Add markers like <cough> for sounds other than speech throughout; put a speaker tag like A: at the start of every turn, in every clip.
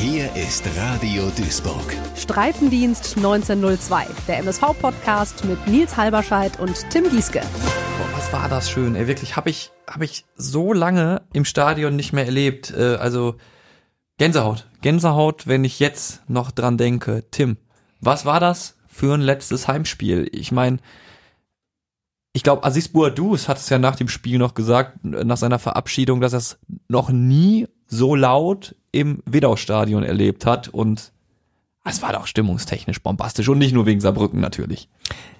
A: Hier ist Radio Duisburg.
B: Streifendienst 1902, der MSV-Podcast mit Nils Halberscheid und Tim Gieske.
C: Boah, was war das schön, ey, wirklich, habe ich, hab ich so lange im Stadion nicht mehr erlebt, äh, also Gänsehaut, Gänsehaut, wenn ich jetzt noch dran denke. Tim, was war das für ein letztes Heimspiel? Ich meine, ich glaube, Aziz Bouadouz hat es ja nach dem Spiel noch gesagt, nach seiner Verabschiedung, dass er es noch nie so laut im Wedau-Stadion erlebt hat und es war doch stimmungstechnisch bombastisch und nicht nur wegen Saarbrücken natürlich.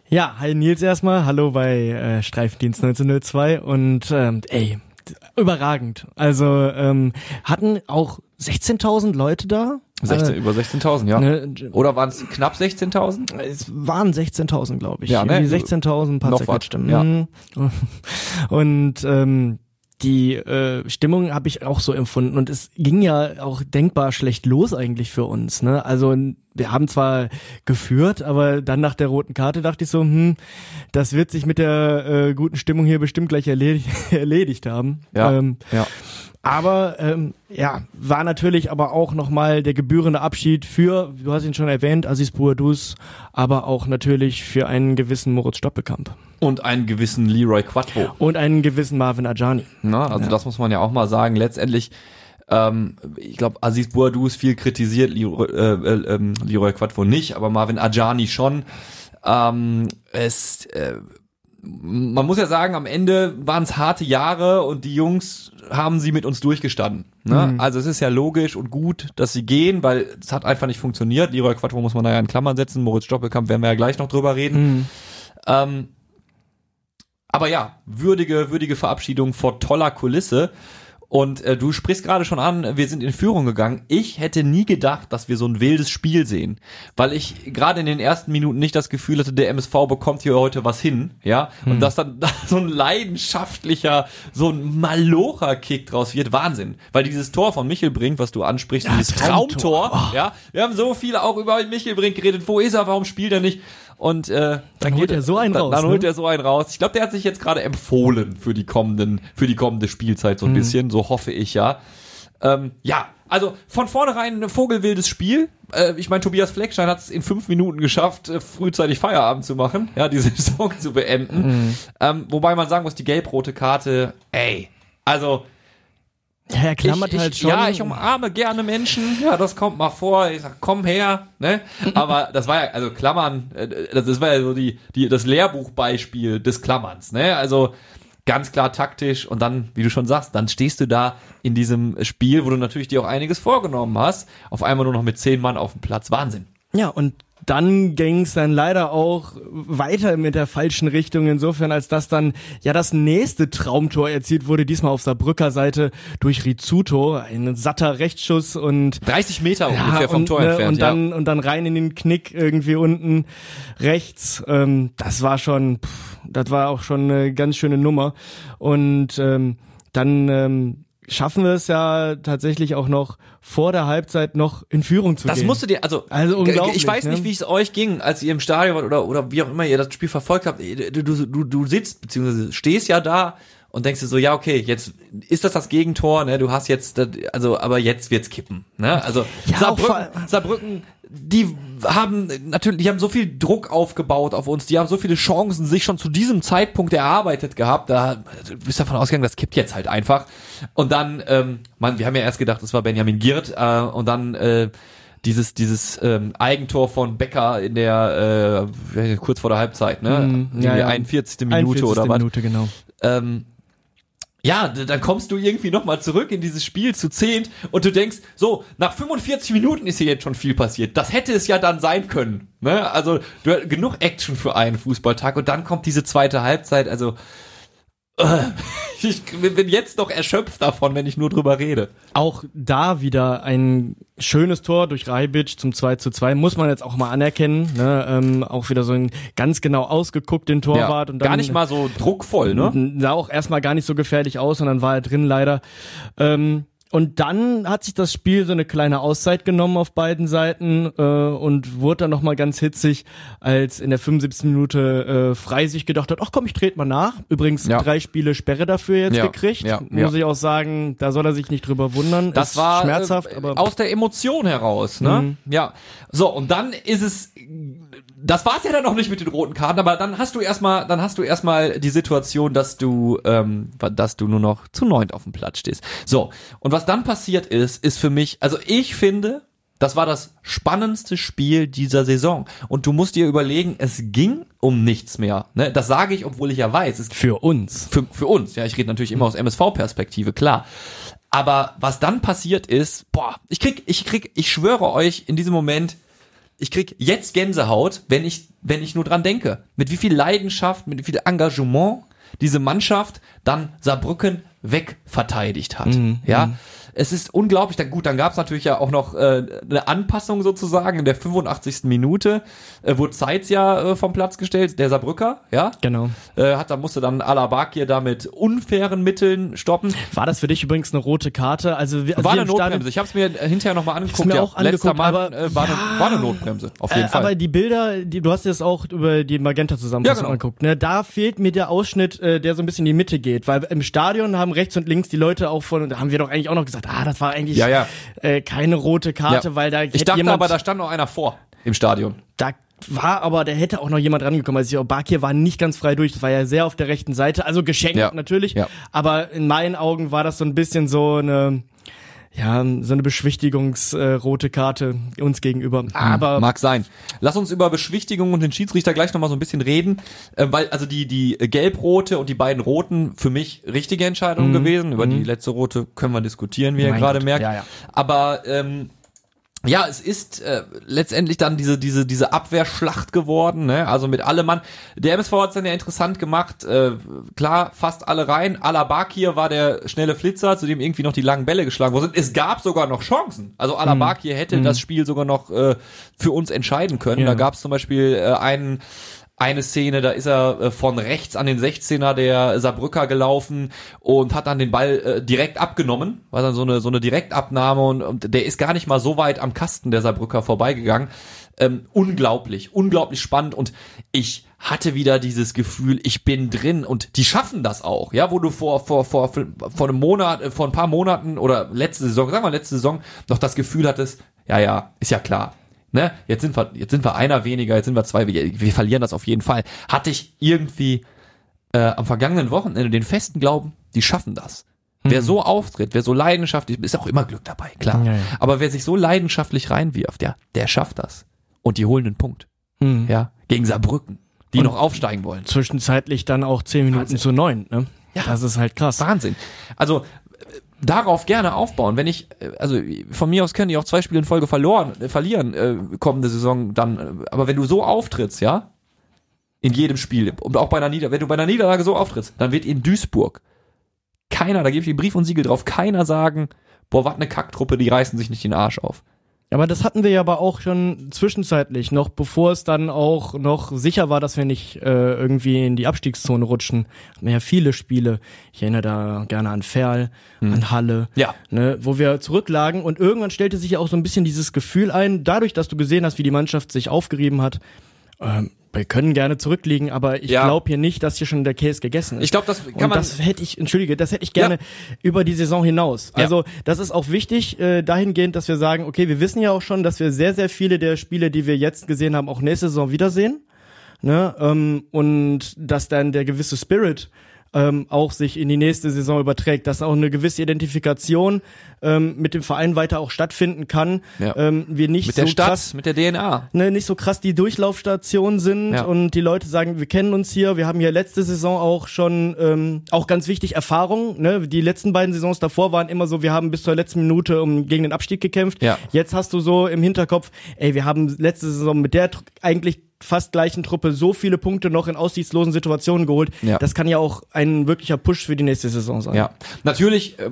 D: Ja, hi Nils erstmal, hallo bei äh, Streifendienst 1902 und ähm, ey, überragend. Also ähm, hatten auch 16.000 Leute da.
C: 16,
D: Äh,
C: über 16.000, ja.
D: ne,
C: Oder waren es knapp 16.000?
D: Es waren 16.000, glaube ich.
C: Ja, ne?
D: Irgendwie 16.000, ein paar
C: Noch was, ja. <laughs>
D: Und ähm, die äh, Stimmung habe ich auch so empfunden und es ging ja auch denkbar schlecht los eigentlich für uns. Ne? Also wir haben zwar geführt, aber dann nach der roten Karte dachte ich so, hm, das wird sich mit der äh, guten Stimmung hier bestimmt gleich erledigt, <laughs> erledigt haben.
C: Ja,
D: Ähm,
C: ja.
D: Aber ähm, ja, war natürlich aber auch nochmal der gebührende Abschied für, du hast ihn schon erwähnt, Aziz Bouadouz, aber auch natürlich für einen gewissen Moritz Stoppelkamp
C: Und einen gewissen Leroy Quattro.
D: und einen gewissen Marvin Ajani.
C: Na, also das muss man ja auch mal sagen. Letztendlich, ähm, ich glaube, Aziz Bouadouz viel kritisiert, Leroy, äh, äh, ähm, Leroy Quattro nicht, aber Marvin Ajani schon. Ähm, es, äh, man muss ja sagen, am Ende waren es harte Jahre und die Jungs haben sie mit uns durchgestanden. Ne? Also es ist ja logisch und gut, dass sie gehen, weil es hat einfach nicht funktioniert. Leroy Quattro muss man da ja in Klammern setzen. Moritz Stoppelkamp werden wir ja gleich noch drüber reden. Ähm, aber ja, würdige, würdige Verabschiedung vor toller Kulisse. Und äh, du sprichst gerade schon an, wir sind in Führung gegangen. Ich hätte nie gedacht, dass wir so ein wildes Spiel sehen, weil ich gerade in den ersten Minuten nicht das Gefühl hatte, der MSV bekommt hier heute was hin, ja, und dass dann <laughs> da so ein leidenschaftlicher, so ein Malocher-Kick draus wird, Wahnsinn, weil dieses Tor von Michel Brink, was du ansprichst, dieses
D: Traumtor.
C: Traumtor, ja, wir haben so viel auch über Michel Brink geredet, wo ist er, warum spielt er nicht? Und äh,
D: Dann holt er so einen
C: dann,
D: raus,
C: Dann
D: ne?
C: holt er so einen raus. Ich glaube, der hat sich jetzt gerade empfohlen für die kommenden, für die kommende Spielzeit so ein bisschen. So hoffe ich ja. Ähm, ja, also von vornherein ein vogelwildes Spiel. Äh, ich meine, Tobias Fleckstein hat es in fünf Minuten geschafft, äh, frühzeitig Feierabend zu machen, ja, diese <laughs> Saison zu beenden. Ähm, wobei man sagen muss, die gelb-rote Karte, ey, also
D: er klammert
C: ich, ich,
D: halt schon.
C: Ja, ich umarme gerne Menschen. Ja, das kommt mal vor. Ich sag, komm her, ne? Aber das war ja, also Klammern, äh, das, das war ja so die, die, das Lehrbuchbeispiel des Klammerns, ne? Also ganz klar taktisch und dann, wie du schon sagst, dann stehst du da in diesem Spiel, wo du natürlich dir auch einiges vorgenommen hast, auf einmal nur noch mit zehn Mann auf dem Platz. Wahnsinn.
D: Ja, und dann ging es dann leider auch weiter mit der falschen Richtung, insofern als dass dann ja das nächste Traumtor erzielt wurde, diesmal auf Saarbrücker Seite durch Rizzuto, ein satter Rechtsschuss und
C: 30 Meter ungefähr vom
D: und,
C: Tor
D: ne,
C: entfernt.
D: und dann und dann rein in den Knick irgendwie unten rechts. Ähm, das war schon, pff, das war auch schon eine ganz schöne Nummer. Und ähm, dann ähm, schaffen wir es ja tatsächlich auch noch vor der Halbzeit noch in Führung zu
C: Das
D: gehen.
C: musst du dir, also,
D: Also unglaublich,
C: ich weiß
D: ne?
C: nicht, wie es euch ging, als ihr im Stadion wart oder, oder wie auch immer ihr das Spiel verfolgt habt. Du, du, du, du sitzt, beziehungsweise stehst ja da und denkst dir so, ja, okay, jetzt ist das das Gegentor, ne, du hast jetzt, also, aber jetzt wird's kippen, ne, also,
D: Ja,
C: Saarbrücken, Saarbrücken, die haben natürlich, die haben so viel Druck aufgebaut auf uns, die haben so viele Chancen sich schon zu diesem Zeitpunkt erarbeitet gehabt, da also, du bist davon ausgegangen, das kippt jetzt halt einfach. Und dann, ähm, man, wir haben ja erst gedacht, das war Benjamin Giert, äh, und dann äh, dieses dieses ähm, Eigentor von Becker in der äh, kurz vor der Halbzeit, ne? Die
D: ja, ja.
C: 41. Minute
D: 41.
C: oder was?
D: Minute, genau.
C: ähm, ja, dann kommst du irgendwie nochmal zurück in dieses Spiel zu zehnt und du denkst, so, nach 45 Minuten ist hier jetzt schon viel passiert. Das hätte es ja dann sein können. Ne? Also du, genug Action für einen Fußballtag und dann kommt diese zweite Halbzeit. Also <laughs> ich bin jetzt noch erschöpft davon, wenn ich nur drüber rede.
D: Auch da wieder ein schönes Tor durch Reibic zum 2 zu 2, muss man jetzt auch mal anerkennen. Ne? Ähm, auch wieder so ein ganz genau ausgeguckten Torwart. und dann,
C: gar nicht mal so druckvoll, ne?
D: Sah auch erstmal gar nicht so gefährlich aus und dann war er drin leider. Ähm, und dann hat sich das Spiel so eine kleine Auszeit genommen auf beiden Seiten äh, und wurde dann nochmal ganz hitzig, als in der 75. Minute äh, Frei sich gedacht hat, ach komm, ich trete mal nach. Übrigens
C: Ja.
D: drei Spiele Sperre dafür jetzt
C: Ja,
D: gekriegt.
C: ja,
D: Muss ich auch sagen, da soll er sich nicht drüber wundern.
C: Das
D: Ist
C: war
D: schmerzhaft,
C: äh,
D: aber
C: aus der Emotion heraus, ne? Ja. So, und dann ist es das war's ja dann noch nicht mit den roten Karten, aber dann hast du erstmal, dann hast du erstmal die Situation, dass du, ähm, dass du nur noch zu neunt auf dem Platz stehst. So und was dann passiert ist, ist für mich, also ich finde, das war das spannendste Spiel dieser Saison. Und du musst dir überlegen, es ging um nichts mehr. Ne? Das sage ich, obwohl ich ja weiß, es
D: für uns.
C: für, für uns. Ja, ich rede natürlich immer aus MSV-Perspektive, klar. Aber was dann passiert ist, boah, ich krieg, ich krieg, ich schwöre euch in diesem Moment, ich krieg jetzt Gänsehaut, wenn ich, wenn ich nur dran denke. Mit wie viel Leidenschaft, mit wie viel Engagement diese Mannschaft dann Saarbrücken wegverteidigt hat. ja, es ist unglaublich. Dann, gut, dann gab es natürlich ja auch noch äh, eine Anpassung sozusagen in der 85. Minute. Äh, wurde Zeitz ja äh, vom Platz gestellt, der Saarbrücker, ja.
D: Genau.
C: Äh, hat, da musste dann Alabakir da mit unfairen Mitteln stoppen.
D: War das für dich übrigens eine rote Karte? Also, wir, also
C: War eine Notbremse. Ich habe es mir hinterher nochmal angeguckt.
D: mir
C: ja,
D: auch
C: letzter
D: angeguckt,
C: Mann
D: aber-
C: äh, war, eine, war eine Notbremse, auf jeden
D: Äh,
C: Fall.
D: Aber die Bilder, die, du hast jetzt auch über die Magenta-Zusammenfassung
C: Ja, genau.
D: angeguckt, ne? Da fehlt mir der Ausschnitt, äh, der so ein bisschen in die Mitte geht, weil im Stadion haben rechts und links die Leute auch von, da haben wir doch eigentlich auch noch gesagt, ah, das war eigentlich
C: Ja, ja.
D: Äh, keine rote Karte, weil da
C: ich dachte
D: jemand,
C: aber, da stand noch einer vor im Stadion.
D: da war aber, da hätte auch noch jemand rangekommen. Also Bakir war nicht ganz frei durch, das war ja sehr auf der rechten Seite, also geschenkt natürlich, aber in meinen Augen war das so ein bisschen so eine ja, so eine beschwichtigungsrote äh, Karte uns gegenüber. Aber
C: Mag sein. Lass uns über Beschwichtigung und den Schiedsrichter gleich nochmal so ein bisschen reden, äh, weil also die die gelb-rote und die beiden roten für mich richtige Entscheidungen gewesen. Über die letzte rote können wir diskutieren, wie ihr
D: Mhm.
C: Gerade merkt.
D: Ja, ja.
C: Aber ähm, ja, es ist äh, letztendlich dann diese diese diese Abwehrschlacht geworden, ne? Also mit allem Mann. Der MSV hat es dann ja interessant gemacht. Äh, klar, fast alle rein. Alabakir war der schnelle Flitzer, zu dem irgendwie noch die langen Bälle geschlagen worden sind. Es gab sogar noch Chancen. Also Alabakir hätte das Spiel sogar noch äh, für uns entscheiden können.
D: Ja.
C: Da gab es zum Beispiel äh, einen eine Szene, da ist er äh, von rechts an den 16er der Saarbrücker gelaufen und hat dann den Ball äh, direkt abgenommen, war dann so eine so eine Direktabnahme und, und der ist gar nicht mal so weit am Kasten der Saarbrücker vorbeigegangen. Ähm, unglaublich, unglaublich spannend und ich hatte wieder dieses Gefühl, ich bin drin und die schaffen das auch, ja, wo du vor vor vor vor einem Monat, äh, vor ein paar Monaten oder letzte Saison, sagen wir letzte Saison noch das Gefühl hattest, ja ja, ist ja klar, ne, jetzt sind wir, jetzt sind wir einer weniger, jetzt sind wir zwei, wir, wir verlieren das auf jeden Fall. Hatte ich irgendwie äh, am vergangenen Wochenende den festen Glauben, die schaffen das. Wer so auftritt, wer so leidenschaftlich, ist auch immer Glück dabei, klar.
D: Ja, ja.
C: Aber wer sich so leidenschaftlich reinwirft, ja, der schafft das. Und die holen den Punkt.
D: hm.
C: Ja, gegen Saarbrücken, die
D: Und-
C: noch aufsteigen wollen.
D: zwischenzeitlich dann auch zehn Minuten
C: Wahnsinn.
D: zu neun, ne?
C: Ja.
D: Das ist halt krass.
C: Wahnsinn. Also darauf gerne aufbauen. Wenn ich, äh, also von mir aus können die auch zwei Spiele in Folge verloren, äh, verlieren äh, kommende Saison dann. äh, Aber wenn du so auftrittst, ja, in jedem Spiel und auch bei einer Niederlage, wenn du bei einer Niederlage so auftrittst, dann wird in Duisburg keiner, da gebe ich den Brief und Siegel drauf, keiner sagen, boah, was eine Kacktruppe, die reißen sich nicht den Arsch auf.
D: Aber das hatten wir ja aber auch schon zwischenzeitlich, noch bevor es dann auch noch sicher war, dass wir nicht äh, irgendwie in die Abstiegszone rutschen. Hatten wir ja viele Spiele. Ich erinnere da gerne an Ferl, an Halle,
C: Ja.
D: ne, wo wir zurücklagen und irgendwann stellte sich ja auch so ein bisschen dieses Gefühl ein, dadurch, dass du gesehen hast, wie die Mannschaft sich aufgerieben hat. Ähm, wir können gerne zurückliegen, aber ich
C: Ja.
D: glaube hier nicht, dass hier schon der Käse gegessen ist.
C: Ich glaube, das kann
D: und
C: man.
D: das hätte ich, entschuldige, das hätte ich gerne über die Saison hinaus.
C: Ja.
D: Also das ist auch wichtig äh, dahingehend, dass wir sagen, okay, wir wissen ja auch schon, dass wir sehr, sehr viele der Spiele, die wir jetzt gesehen haben, auch nächste Saison wiedersehen. Ne? Ähm, und dass dann der gewisse Spirit ähm, auch sich in die nächste Saison überträgt, dass auch eine gewisse Identifikation ähm, mit dem Verein weiter auch stattfinden kann.
C: Ja.
D: Ähm, wir nicht
C: mit der
D: so
C: Stadt,
D: krass
C: mit der DNA.
D: ne, nicht so krass die Durchlaufstation sind
C: Ja.
D: und die Leute sagen, wir kennen uns hier, wir haben hier letzte Saison auch schon, ähm, auch ganz wichtig, Erfahrung. Ne? Die letzten beiden Saisons davor waren immer so, wir haben bis zur letzten Minute um, gegen den Abstieg gekämpft.
C: Ja.
D: Jetzt hast du so im Hinterkopf, ey, wir haben letzte Saison mit der eigentlich fast gleichen Truppe so viele Punkte noch in aussichtslosen Situationen geholt.
C: Ja.
D: Das kann ja auch ein wirklicher Push für die nächste Saison sein.
C: Ja, natürlich äh,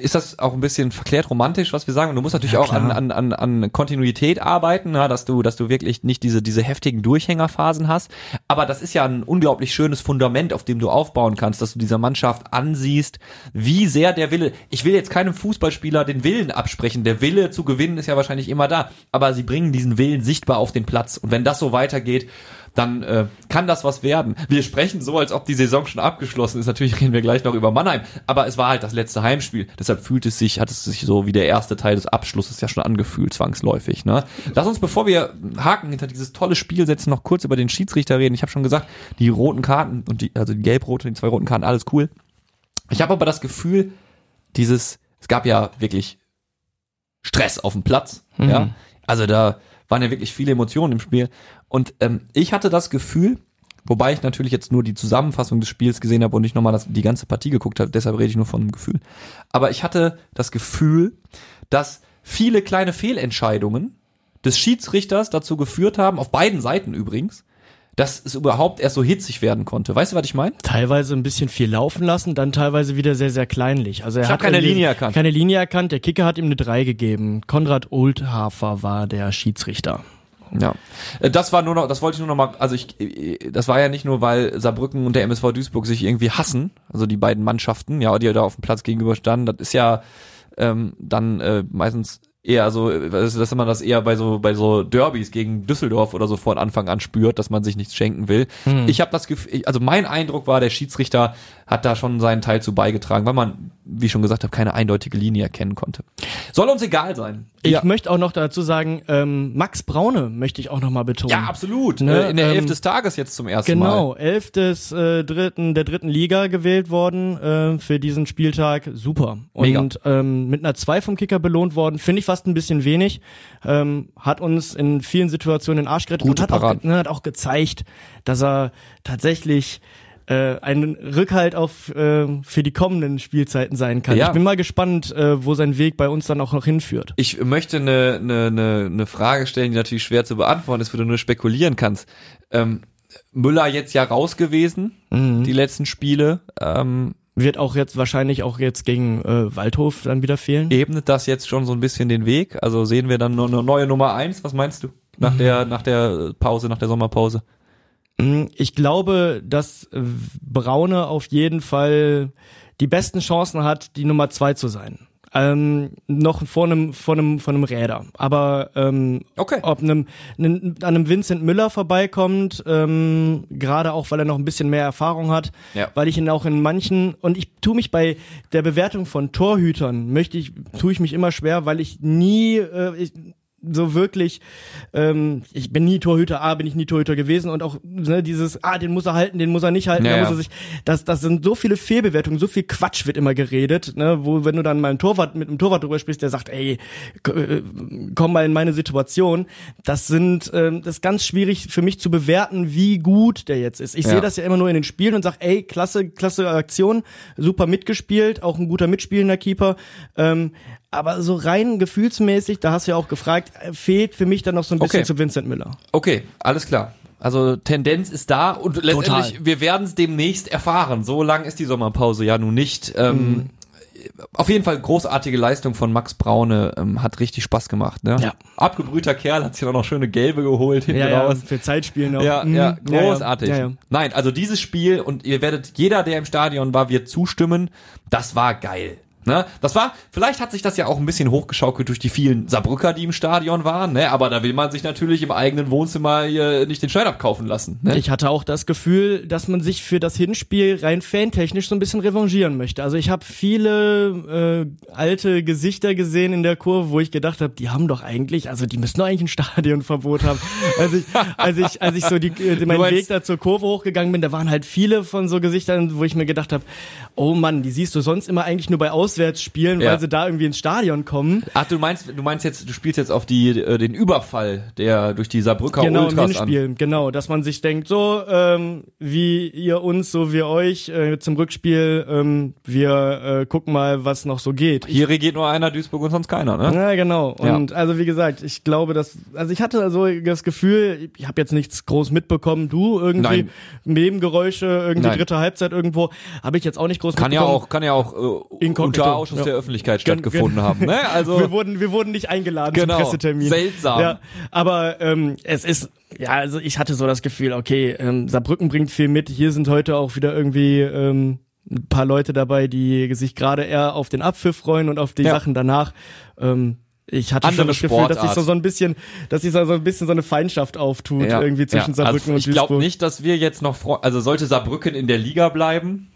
C: ist das auch ein bisschen verklärt romantisch, was wir sagen. Und du musst natürlich auch an, an, an, an Kontinuität arbeiten, ja, dass du, dass du wirklich nicht diese, diese heftigen Durchhängerphasen hast. Aber das ist ja ein unglaublich schönes Fundament, auf dem du aufbauen kannst, dass du dieser Mannschaft ansiehst, wie sehr der Wille, ich will jetzt keinem Fußballspieler den Willen absprechen. Der Wille zu gewinnen ist ja wahrscheinlich immer da. Aber sie bringen diesen Willen sichtbar auf den Platz. Und wenn das so weitergeht, dann äh, kann das was werden. Wir sprechen so, als ob die Saison schon abgeschlossen ist. Natürlich reden wir gleich noch über Mannheim, aber es war halt das letzte Heimspiel. Deshalb fühlt es sich, hat es sich so wie der erste Teil des Abschlusses ja schon angefühlt, zwangsläufig. Ne? Lass uns, bevor wir Haken hinter dieses tolle Spiel setzen, noch kurz über den Schiedsrichter reden. Ich habe schon gesagt, die roten Karten und die, also die gelb-rote, die zwei roten Karten, alles cool. Ich habe aber das Gefühl, dieses, es gab ja wirklich Stress auf dem Platz. Mhm. Ja, also da waren ja wirklich viele Emotionen im Spiel. Und ähm, ich hatte das Gefühl, wobei ich natürlich jetzt nur die Zusammenfassung des Spiels gesehen habe und nicht nochmal das, die ganze Partie geguckt habe, deshalb rede ich nur von einem Gefühl. Aber ich hatte das Gefühl, dass viele kleine Fehlentscheidungen des Schiedsrichters dazu geführt haben, auf beiden Seiten übrigens, dass es überhaupt erst so hitzig werden konnte. Weißt du, was ich meine?
D: Teilweise ein bisschen viel laufen lassen, dann teilweise wieder sehr, sehr kleinlich. Also er
C: ich
D: hat
C: keine Linie erkannt.
D: Keine Linie erkannt. Der Kicker hat ihm eine 3 gegeben. Konrad Oldhafer war der Schiedsrichter.
C: Ja, äh, das war nur noch, das wollte ich nur noch mal, also ich, äh, das war ja nicht nur, weil Saarbrücken und der MSV Duisburg sich irgendwie hassen, also die beiden Mannschaften, ja, die da auf dem Platz gegenüber standen, das ist ja ähm, dann äh, meistens eher so, dass, dass man das eher bei so bei so Derbys gegen Düsseldorf oder so von Anfang an spürt, dass man sich nichts schenken will. Hm. Ich habe das Gefühl, also mein Eindruck war, der Schiedsrichter hat da schon seinen Teil zu beigetragen, weil man, wie ich schon gesagt habe, keine eindeutige Linie erkennen konnte. Soll uns egal sein.
D: Ich ja. möchte auch noch dazu sagen, ähm, Max Braune möchte ich auch noch mal betonen.
C: Ja, absolut. Ne? In der Elf ähm, des Tages jetzt zum ersten
D: genau,
C: Mal.
D: Genau, Elf des äh, dritten, der dritten Liga gewählt worden äh, für diesen Spieltag. Super. Und ähm, mit einer 2 vom Kicker belohnt worden. Finde ich fast ein bisschen wenig. Ähm, hat uns in vielen Situationen den Arsch gerettet
C: Gute
D: und hat auch, ne, hat auch gezeigt, dass er tatsächlich äh, ein Rückhalt auf äh, für die kommenden Spielzeiten sein kann. Ja. Ich bin mal gespannt, äh, wo sein Weg bei uns dann auch noch hinführt.
C: Ich möchte eine, eine, eine, eine Frage stellen, die natürlich schwer zu beantworten ist, wo du nur spekulieren kannst. Ähm, Müller jetzt ja raus gewesen, mhm. die letzten Spiele. Ähm,
D: wird auch jetzt wahrscheinlich auch jetzt gegen äh, Waldhof dann wieder fehlen.
C: Ebnet das jetzt schon so ein bisschen den Weg? Also sehen wir dann nur eine neue Nummer eins? Was meinst du? Nach mhm. der, nach der Pause, nach der Sommerpause?
D: Mm, ich glaube, dass äh, Braune auf jeden Fall die besten Chancen hat, die Nummer zwei zu sein. Ähm, noch vor einem, vor einem, von einem Räder. Aber ähm, okay. ob einem, einem, an einem Vincent Müller vorbeikommt, ähm, gerade auch, weil er noch ein bisschen mehr Erfahrung hat, ja. weil ich ihn auch in manchen und ich tue mich bei der Bewertung von Torhütern möchte ich, tue ich mich immer schwer, weil ich nie, äh, ich, so wirklich, ähm, ich bin nie Torhüter, A, bin ich nie Torhüter gewesen und auch ne, dieses, ah, den muss er halten, den muss er nicht halten, ja, da muss er sich, das, das sind so viele Fehlbewertungen, so viel Quatsch wird immer geredet, ne, wo, wenn du dann mal einen Torwart, mit einem Torwart drüber sprichst, der sagt, ey, äh, komm mal in meine Situation, das sind, ähm, das ist ganz schwierig für mich zu bewerten, wie gut der jetzt ist. Ich ja. sehe das ja immer nur in den Spielen und sag, ey, klasse, klasse Aktion, super mitgespielt, auch ein guter mitspielender Keeper, ähm, aber so rein gefühlsmäßig, da hast du ja auch gefragt, fehlt für mich dann noch so ein bisschen okay. zu Vincent Müller.
C: Okay, alles klar. Also Tendenz ist da und letztendlich, Total. wir werden es demnächst erfahren. So lang ist die Sommerpause ja nun nicht. Ähm, mhm. Auf jeden Fall großartige Leistung von Max Braune, ähm, hat richtig Spaß gemacht. Ne? Ja. Abgebrühter Kerl, hat sich auch noch schöne Gelbe geholt hinten
D: ja,
C: raus.
D: Ja, für Zeitspielen auch.
C: Ja, mhm. ja, großartig. Ja, ja. Nein, also dieses Spiel und ihr werdet, jeder, der im Stadion war, wird zustimmen, das war geil. Ne? Das war, vielleicht hat sich das ja auch ein bisschen hochgeschaukelt durch die vielen Saarbrücker, die im Stadion waren, ne? aber da will man sich natürlich im eigenen Wohnzimmer hier nicht den Schein abkaufen lassen. Ne?
D: Ich hatte auch das Gefühl, dass man sich für das Hinspiel rein fantechnisch so ein bisschen revanchieren möchte. Also ich habe viele äh, alte Gesichter gesehen in der Kurve, wo ich gedacht habe, die haben doch eigentlich, also die müssen doch eigentlich ein <laughs> Stadionverbot haben. als ich, als ich, als ich so die, äh, <laughs> meinen Weg da zur Kurve hochgegangen bin, da waren halt viele von so Gesichtern, wo ich mir gedacht habe, oh Mann, die siehst du sonst immer eigentlich nur bei Aus Auswärtsspielen, ja. weil sie da irgendwie ins Stadion kommen.
C: Ach, du meinst, du meinst jetzt, du spielst jetzt auf die, äh, den Überfall, der durch die Saarbrücker
D: genau,
C: Ultras
D: im Hinspiel, an. Genau, dass man sich denkt, so ähm, wie ihr uns, so wir euch äh, zum Rückspiel, ähm, wir äh, gucken mal, was noch so geht.
C: Hier regiert nur einer, Duisburg und sonst keiner, ne?
D: Ja, genau. Und ja. also wie gesagt, ich glaube, dass, also ich hatte so das Gefühl, ich habe jetzt nichts groß mitbekommen, du irgendwie Nein. Nebengeräusche, irgendwie Nein. dritte Halbzeit irgendwo, habe ich jetzt auch nicht groß
C: kann
D: mitbekommen.
C: Ja auch, kann ja auch äh, unter Ausschuss
D: ja.
C: der Öffentlichkeit stattgefunden
D: gen-
C: haben. Ne? <laughs> Also
D: wir wurden, wir wurden nicht eingeladen
C: Genau.
D: zum Pressetermin.
C: Seltsam.
D: Ja, aber ähm, es ist, ja, also ich hatte so das Gefühl, okay, ähm, Saarbrücken bringt viel mit. Hier sind heute auch wieder irgendwie ähm, ein paar Leute dabei, die sich gerade eher auf den Abpfiff freuen und auf die
C: Ja.
D: Sachen danach. Ähm, ich hatte
C: Andere
D: schon das Gefühl, dass sich
C: Sportart.
D: so, so ein bisschen, dass sich so so ein bisschen so eine Feinschaft auftut
C: Ja,
D: irgendwie zwischen
C: ja.
D: Saarbrücken
C: also
D: und
C: Ich glaube
D: Duisburg.
C: nicht, dass wir jetzt noch, also sollte Saarbrücken in der Liga bleiben.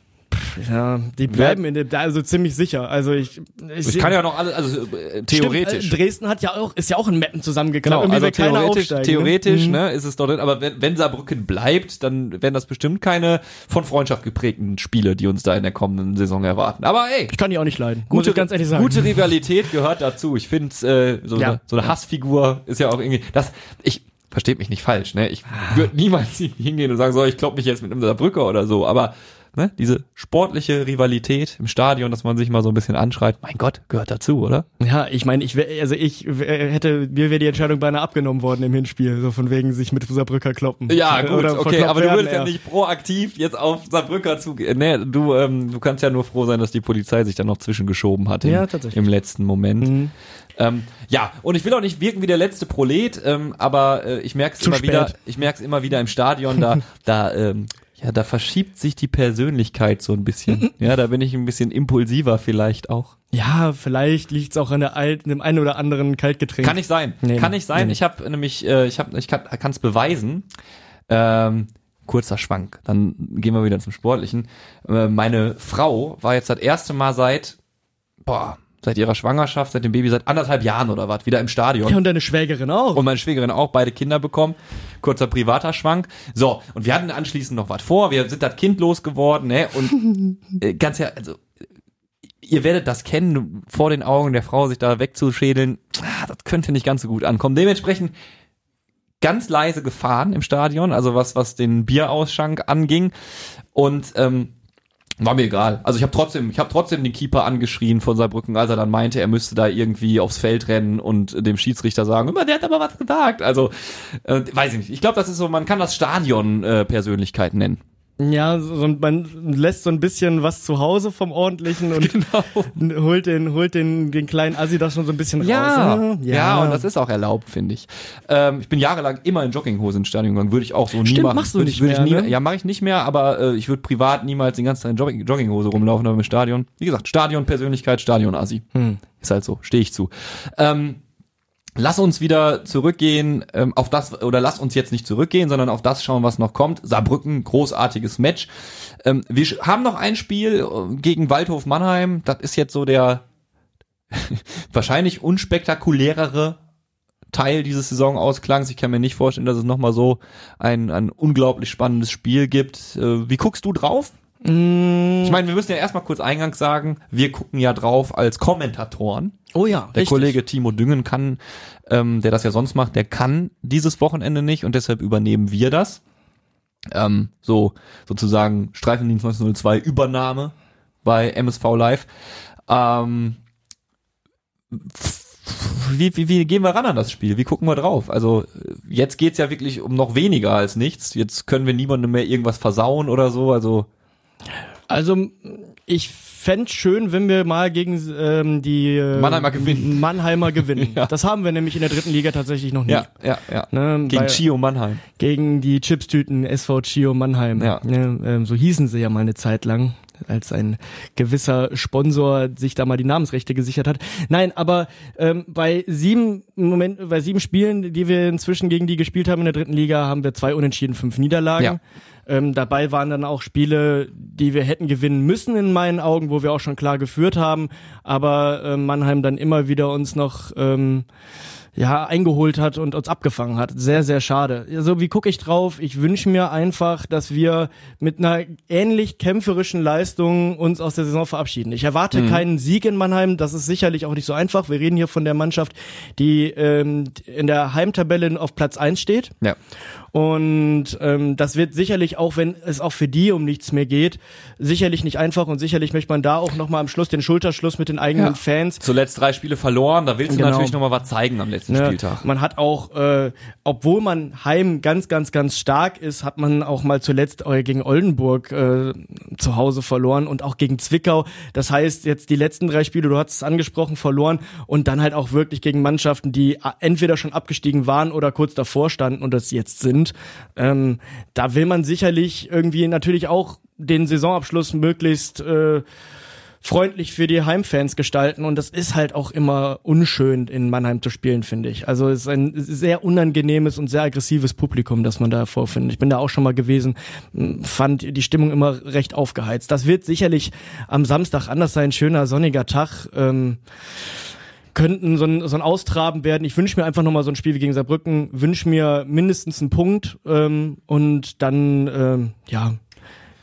D: Ja, die bleiben in der, also ziemlich sicher. Also ich, ich,
C: Ich kann ja noch alles, also äh, theoretisch.
D: Stimmt, äh, Dresden hat ja auch, ist ja auch ein Mappen zusammengeklappt.
C: Genau, also theoretisch,
D: aufsteigen,
C: theoretisch
D: ne?
C: ne, ist es dort drin, aber wenn, wenn Saarbrücken bleibt, dann werden das bestimmt keine von Freundschaft geprägten Spiele, die uns da in der kommenden Saison erwarten. Aber ey,
D: Ich kann die auch nicht leiden.
C: gute,
D: ganz ehrlich sagen.
C: gute Rivalität gehört dazu. Ich finde, äh, so,
D: Ja.
C: eine, so eine Hassfigur ist ja auch irgendwie, das, ich, versteht mich nicht falsch, ne, ich würde niemals <laughs> hingehen und sagen, so, ich klopp mich jetzt mit einem Saarbrücker oder so, aber, ne, diese sportliche Rivalität im Stadion, dass man sich mal so ein bisschen anschreit, mein Gott, gehört dazu, oder?
D: Ja, ich meine, ich wär, also ich wär, hätte, mir wäre die Entscheidung beinahe abgenommen worden im Hinspiel, so von wegen sich mit Saarbrücker kloppen.
C: Ja, gut,
D: Oder
C: okay, aber du würdest ja nicht proaktiv jetzt auf Saarbrücker zugehen. Nee, du, ähm, du kannst ja nur froh sein, dass die Polizei sich dann noch zwischengeschoben hat im,
D: Ja, tatsächlich.
C: im letzten Moment.
D: Mhm.
C: Ähm, ja, und ich will auch nicht wirken wie der letzte Prolet, ähm, aber äh, ich merke es immer
D: spät.
C: wieder, ich merke es immer wieder im Stadion, da, <laughs> da, ähm, ja, da verschiebt sich die Persönlichkeit so ein bisschen. <laughs> ja, da bin ich ein bisschen impulsiver vielleicht auch.
D: Ja, vielleicht liegt's auch an der alten, dem einen oder anderen Kaltgetränk.
C: Kann nicht sein.
D: Nee,
C: kann nicht sein.
D: nee.
C: Ich habe nämlich, äh, ich habe, ich kann es beweisen. Ähm, kurzer Schwank. Dann gehen wir wieder zum Sportlichen. Äh, meine Frau war jetzt das erste Mal seit, boah, seit ihrer Schwangerschaft, seit dem Baby, seit anderthalb Jahren oder was, wieder im Stadion.
D: Ja, und deine Schwägerin auch.
C: Und meine Schwägerin auch, beide Kinder bekommen. Kurzer privater Schwank. So, und wir hatten anschließend noch was vor. Wir sind das Kind losgeworden, ne? Und <laughs> äh, ganz ja, also ihr werdet das kennen, vor den Augen der Frau sich da wegzuschädeln. Ah, das könnte nicht ganz so gut ankommen. Dementsprechend ganz leise gefahren im Stadion, also was, was den Bierausschank anging. Und ähm, war mir egal. Also ich habe trotzdem, ich habe trotzdem den Keeper angeschrien von Saarbrücken, als er dann meinte, er müsste da irgendwie aufs Feld rennen und dem Schiedsrichter sagen, "Immer, der hat aber was gesagt. Also äh, weiß ich nicht. Ich glaube, das ist so, man kann das Stadion äh, Persönlichkeit nennen.
D: Ja, so, man lässt so ein bisschen was zu Hause vom Ordentlichen und <laughs>
C: Genau.
D: holt den, holt den, den kleinen Assi da schon so ein bisschen
C: Ja,
D: raus.
C: ja, und das ist auch erlaubt, finde ich. Ähm, ich bin jahrelang immer in Jogginghose ins Stadion gegangen, würde ich auch so nie
D: Stimmt,
C: machen.
D: machst du
C: Würde
D: nicht
C: ich,
D: mehr,
C: nie,
D: ne?
C: Ja, mache ich nicht mehr, aber äh, ich würde privat niemals den ganzen Tag in Jogging, Jogginghose rumlaufen, aber im Stadion. Wie gesagt, Stadion, Persönlichkeit, Stadion, Assi.
D: Hm.
C: Ist halt so, stehe ich zu. Ähm, lass uns wieder zurückgehen ähm, auf das, oder lass uns jetzt nicht zurückgehen, sondern auf das schauen, was noch kommt. Saarbrücken, großartiges Match. Ähm, wir haben noch ein Spiel äh, gegen Waldhof Mannheim. Das ist jetzt so der <laughs> wahrscheinlich unspektakulärere Teil dieses Saisonausklangs's. Ich kann mir nicht vorstellen, dass es nochmal so ein, ein unglaublich spannendes Spiel gibt. Äh, wie guckst du drauf?
D: Mm,
C: Ich meine, wir müssen ja erstmal kurz eingangs sagen, wir gucken ja drauf als Kommentatoren.
D: oh ja,
C: Der
D: richtig.
C: Kollege Timo Düngen kann, ähm, der das ja sonst macht, der kann dieses Wochenende nicht und deshalb übernehmen wir das. Ähm, so sozusagen Streifendienst 1902 Übernahme bei MSV Live. Ähm, wie, wie, wie gehen wir ran an das Spiel? Wie gucken wir drauf? Also jetzt geht's ja wirklich um noch weniger als nichts. Jetzt können wir niemandem mehr irgendwas versauen oder so. Also
D: Also ich fänd schön, wenn wir mal gegen ähm, die äh,
C: Mannheimer gewinnen.
D: Mannheimer <laughs> gewinnen.
C: Ja.
D: Das haben wir nämlich in der dritten Liga tatsächlich noch nie.
C: ja, ja, ja.
D: Ne,
C: Gegen
D: bei-
C: Chio Mannheim.
D: gegen die Chipstüten SV Chio Mannheim.
C: Ja.
D: Ne, ähm, so hießen sie ja mal eine Zeit lang, als ein gewisser Sponsor sich da mal die Namensrechte gesichert hat. Nein, aber ähm, bei sieben Moment, bei sieben Spielen, die wir inzwischen gegen die gespielt haben in der dritten Liga, haben wir zwei Unentschieden, fünf Niederlagen.
C: Ja.
D: Ähm, dabei waren dann auch Spiele, die wir hätten gewinnen müssen in meinen Augen, wo wir auch schon klar geführt haben, aber ähm, Mannheim dann immer wieder uns noch ähm, ja, eingeholt hat und uns abgefangen hat. Sehr, sehr schade. Also wie gucke ich drauf? Ich wünsche mir einfach, dass wir mit einer ähnlich kämpferischen Leistung uns aus der Saison verabschieden. Ich erwarte keinen Sieg in Mannheim. Das ist sicherlich auch nicht so einfach. Wir reden hier von der Mannschaft, die ähm, in der Heimtabelle auf Platz eins steht.
C: Ja.
D: Und ähm, das wird sicherlich auch, wenn es auch für die um nichts mehr geht, sicherlich nicht einfach und sicherlich möchte man da auch nochmal am Schluss den Schulterschluss mit den eigenen
C: Ja.
D: Fans
C: Zuletzt drei Spiele verloren, da willst du
D: Genau.
C: natürlich nochmal was zeigen am letzten
D: Ne?
C: Spieltag.
D: Man hat auch, äh, obwohl man heim ganz, ganz, ganz stark ist, hat man auch mal zuletzt äh, gegen Oldenburg äh, zu Hause verloren und auch gegen Zwickau. Das heißt, jetzt die letzten drei Spiele, du hast es angesprochen, verloren und dann halt auch wirklich gegen Mannschaften, die äh, entweder schon abgestiegen waren oder kurz davor standen und das jetzt sind. Ähm, da will man sicherlich irgendwie natürlich auch den Saisonabschluss möglichst äh, freundlich für die Heimfans gestalten und das ist halt auch immer unschön in Mannheim zu spielen, finde ich. Also es ist ein sehr unangenehmes und sehr aggressives Publikum, das man da vorfindet. Ich bin da auch schon mal gewesen, m, fand die Stimmung immer recht aufgeheizt. Das wird sicherlich am Samstag anders sein, schöner sonniger Tag. Ähm, könnten so ein, so ein Austraben werden. Ich wünsche mir einfach nochmal so ein Spiel wie gegen Saarbrücken, wünsche mir mindestens einen Punkt ähm, und dann, ähm, ja,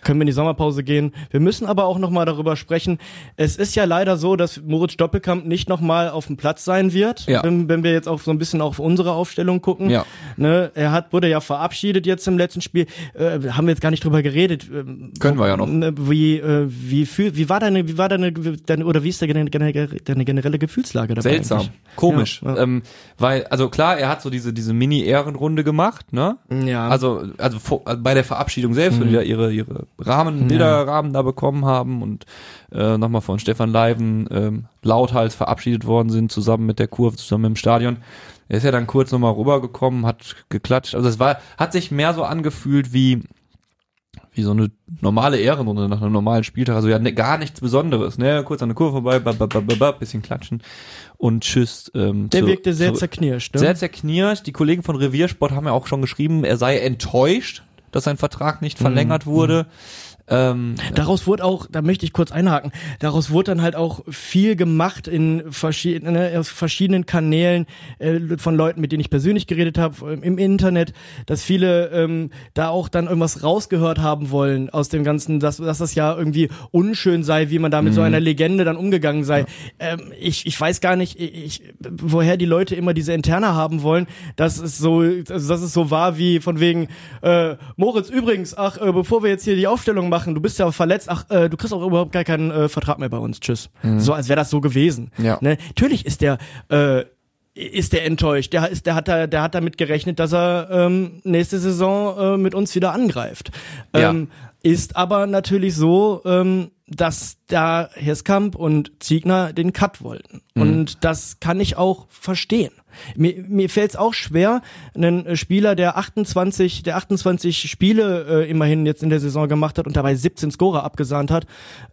D: können wir in die Sommerpause gehen. Wir müssen aber auch nochmal darüber sprechen. Es ist ja leider so, dass Moritz Doppelkamp nicht nochmal auf dem Platz sein wird,
C: Ja.
D: wenn, wenn wir jetzt auch so ein bisschen auf unsere Aufstellung gucken.
C: Ja.
D: Ne, er hat, wurde ja verabschiedet jetzt im letzten Spiel. Äh, haben wir jetzt gar nicht drüber geredet. Ähm,
C: Können wir ja noch.
D: Ne, Wie, äh, wie, fühl, wie war deine, wie war deine, deine oder wie ist deine, deine, generelle Gefühlslage dabei?
C: Seltsam,
D: eigentlich?
C: komisch,
D: Ja, ja.
C: Ähm, weil also klar, er hat so diese diese Mini-Ehrenrunde gemacht, ne?
D: Ja.
C: Also also vor, also bei der Verabschiedung selbst, wenn die da ihre ihre Rahmen, Bilderrahmen da bekommen haben und äh, nochmal von Stefan Leiven ähm, lauthals verabschiedet worden sind, zusammen mit der Kurve, zusammen im Stadion. Er ist ja dann kurz nochmal rübergekommen, hat geklatscht. Also es war, hat sich mehr so angefühlt wie wie so eine normale Ehrenrunde nach einem normalen Spieltag. Also ja ne, gar nichts Besonderes. Ne, kurz an der Kurve vorbei, ba, ba, ba, ba, ba, bisschen klatschen und tschüss. Ähm,
D: Der
C: zu-
D: wirkte sehr
C: zu-
D: zerknirscht. Ne?
C: sehr zerknirscht. Die Kollegen von Reviersport haben ja auch schon geschrieben, er sei enttäuscht, dass sein Vertrag nicht
D: Mhm.
C: verlängert wurde. Ähm,
D: Daraus wurde auch, da möchte ich kurz einhaken, daraus wurde dann halt auch viel gemacht in verschiedenen, ne, auf verschiedenen Kanälen äh, von Leuten, mit denen ich persönlich geredet habe, im Internet, dass viele ähm, da auch dann irgendwas rausgehört haben wollen aus dem Ganzen, dass, dass das ja irgendwie unschön sei, wie man da mit so einer Legende dann umgegangen sei. Ähm, ich, ich weiß gar nicht, ich, woher die Leute immer diese Interna haben wollen, dass es so, also dass es so war wie von wegen, äh, Moritz, übrigens, ach, äh, bevor wir jetzt hier die Aufstellung machen, du bist ja verletzt, ach, äh, du kriegst auch überhaupt gar keinen äh, Vertrag mehr bei uns, tschüss. So, als wäre das so gewesen.
C: Ja.
D: Ne? Natürlich ist der, äh, ist der enttäuscht. Der ist, der hat da, der hat damit gerechnet, dass er ähm, nächste Saison äh, mit uns wieder angreift. Ähm, Ist aber natürlich so, ähm, dass da Hirskamp und Ziegner den Cut wollten. Und das kann ich auch verstehen. Mir, mir fällt es auch schwer, einen Spieler, der 28, der 28 Spiele äh, immerhin jetzt in der Saison gemacht hat und dabei 17 Scorer abgesahnt hat,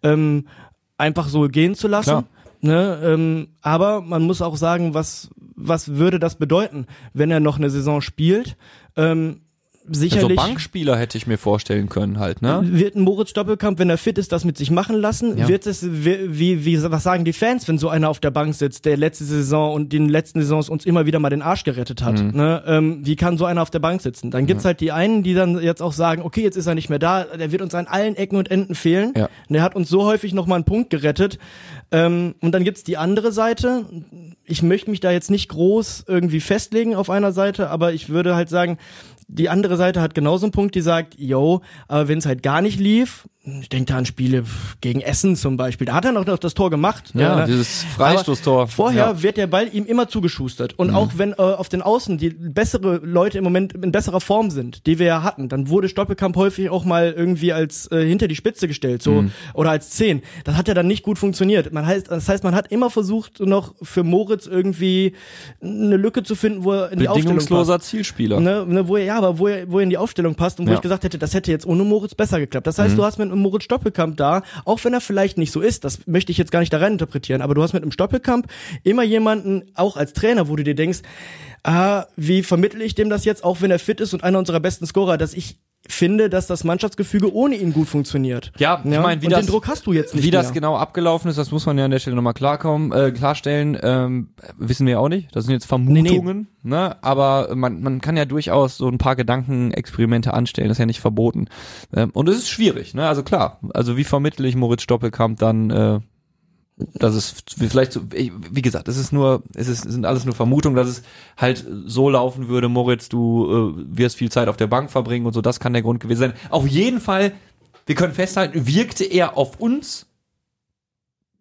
D: ähm, einfach so gehen zu lassen.
C: Klar.
D: Ne, ähm, aber man muss auch sagen, was, was würde das bedeuten, wenn er noch eine Saison spielt? Ähm,
C: so
D: sicherlich
C: Bankspieler hätte ich mir vorstellen können halt, ne?
D: wird ein Moritz Doppelkamp, wenn er fit ist, das mit sich machen lassen?
C: Ja.
D: Wird es, wie, wie, was sagen die Fans, wenn so einer auf der Bank sitzt, der letzte Saison und den letzten Saisons uns immer wieder mal den Arsch gerettet hat?
C: Mhm.
D: Ne? Ähm, wie kann so einer auf der Bank sitzen? Dann gibt's halt die einen, die dann jetzt auch sagen, okay, jetzt ist er nicht mehr da, der wird uns an allen Ecken und Enden fehlen.
C: Ja.
D: Und der hat uns so häufig nochmal einen Punkt gerettet. Ähm, und dann gibt's die andere Seite. Ich möchte mich da jetzt nicht groß irgendwie festlegen auf einer Seite, aber ich würde halt sagen, die andere Seite hat genauso einen Punkt, die sagt, yo, aber wenn es halt gar nicht lief, ich denke da an Spiele gegen Essen zum Beispiel, da hat er noch noch das Tor gemacht.
C: Ja,
D: ne?
C: dieses Freistoßtor.
D: Aber Vorher
C: Ja.
D: wird der Ball ihm immer zugeschustert. Und auch wenn äh, auf den Außen die bessere Leute im Moment in besserer Form sind, die wir ja hatten, dann wurde Stoppelkamp häufig auch mal irgendwie als äh, hinter die Spitze gestellt, so oder als Zehn. Das hat ja dann nicht gut funktioniert. Man heißt, das heißt, man hat immer versucht, noch für Moritz irgendwie eine Lücke zu finden, wo er in die Aufstellung passt.
C: Bedingungsloser Zielspieler.
D: Ne, ne, wo er, ja, aber wo er, wo er in die Aufstellung passt und wo
C: Ja.
D: ich gesagt hätte, das hätte jetzt ohne Moritz besser geklappt. Das heißt, du hast mit einem Moritz Stoppelkamp da, auch wenn er vielleicht nicht so ist, das möchte ich jetzt gar nicht da rein interpretieren, aber du hast mit einem Stoppelkamp immer jemanden, auch als Trainer, wo du dir denkst, ah, wie vermittle ich dem das jetzt, auch wenn er fit ist und einer unserer besten Scorer, dass ich finde, dass das Mannschaftsgefüge ohne ihn gut funktioniert.
C: Ja, ich meine, wie
D: und
C: das,
D: den Druck hast du jetzt nicht
C: wie das
D: mehr.
C: genau abgelaufen ist, das muss man ja an der Stelle nochmal klarkommen, äh, klarstellen, ähm, wissen wir ja auch nicht. Das sind jetzt Vermutungen, ne? Aber man, man kann ja durchaus so ein paar Gedankenexperimente anstellen, das ist ja nicht verboten. Ähm, und es ist schwierig, ne? Also klar, also wie vermittle ich Moritz Stoppelkamp dann, äh, dass es vielleicht wie gesagt, es ist nur, es ist, es sind alles nur Vermutungen, dass es halt so laufen würde, Moritz, du äh, wirst viel Zeit auf der Bank verbringen und so, das kann der Grund gewesen sein. Auf jeden Fall, wir können festhalten, wirkte er auf uns